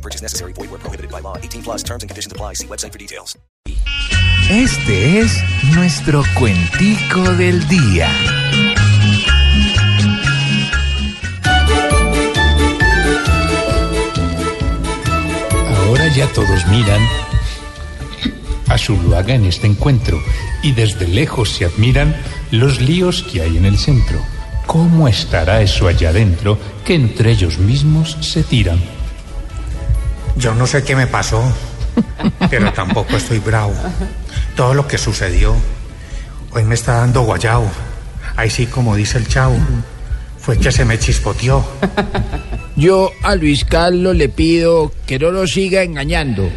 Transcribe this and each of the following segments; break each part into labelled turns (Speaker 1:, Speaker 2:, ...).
Speaker 1: No purchase necessary. Void where prohibited by law. 18 plus terms and conditions apply. See website for details.
Speaker 2: Este es nuestro cuentico del día.
Speaker 3: Ahora ya todos miran a Zuluaga en este encuentro y desde lejos se admiran los líos que hay en el centro. ¿Cómo estará eso allá adentro que entre ellos mismos se tiran?
Speaker 4: Yo no sé qué me pasó, pero tampoco estoy bravo. Todo lo que sucedió hoy me está dando guayao. Ahí sí, como dice el chavo, fue que se me chispoteó.
Speaker 5: Yo a Luis Carlos le pido que no lo siga engañando.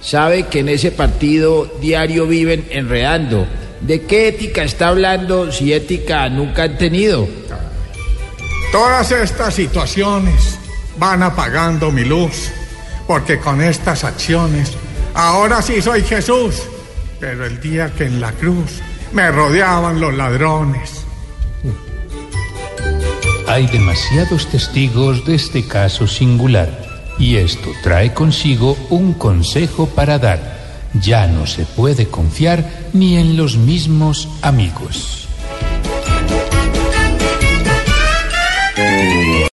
Speaker 5: Sabe que en ese partido diario viven enredando. ¿De qué ética está hablando si ética nunca han tenido?
Speaker 4: Todas estas situaciones van apagando mi luz, porque con estas acciones ahora sí soy Jesús. Pero el día que en la cruz me rodeaban los ladrones.
Speaker 3: Hay demasiados testigos de este caso singular y esto trae consigo un consejo para dar. Ya no se puede confiar ni en los mismos amigos.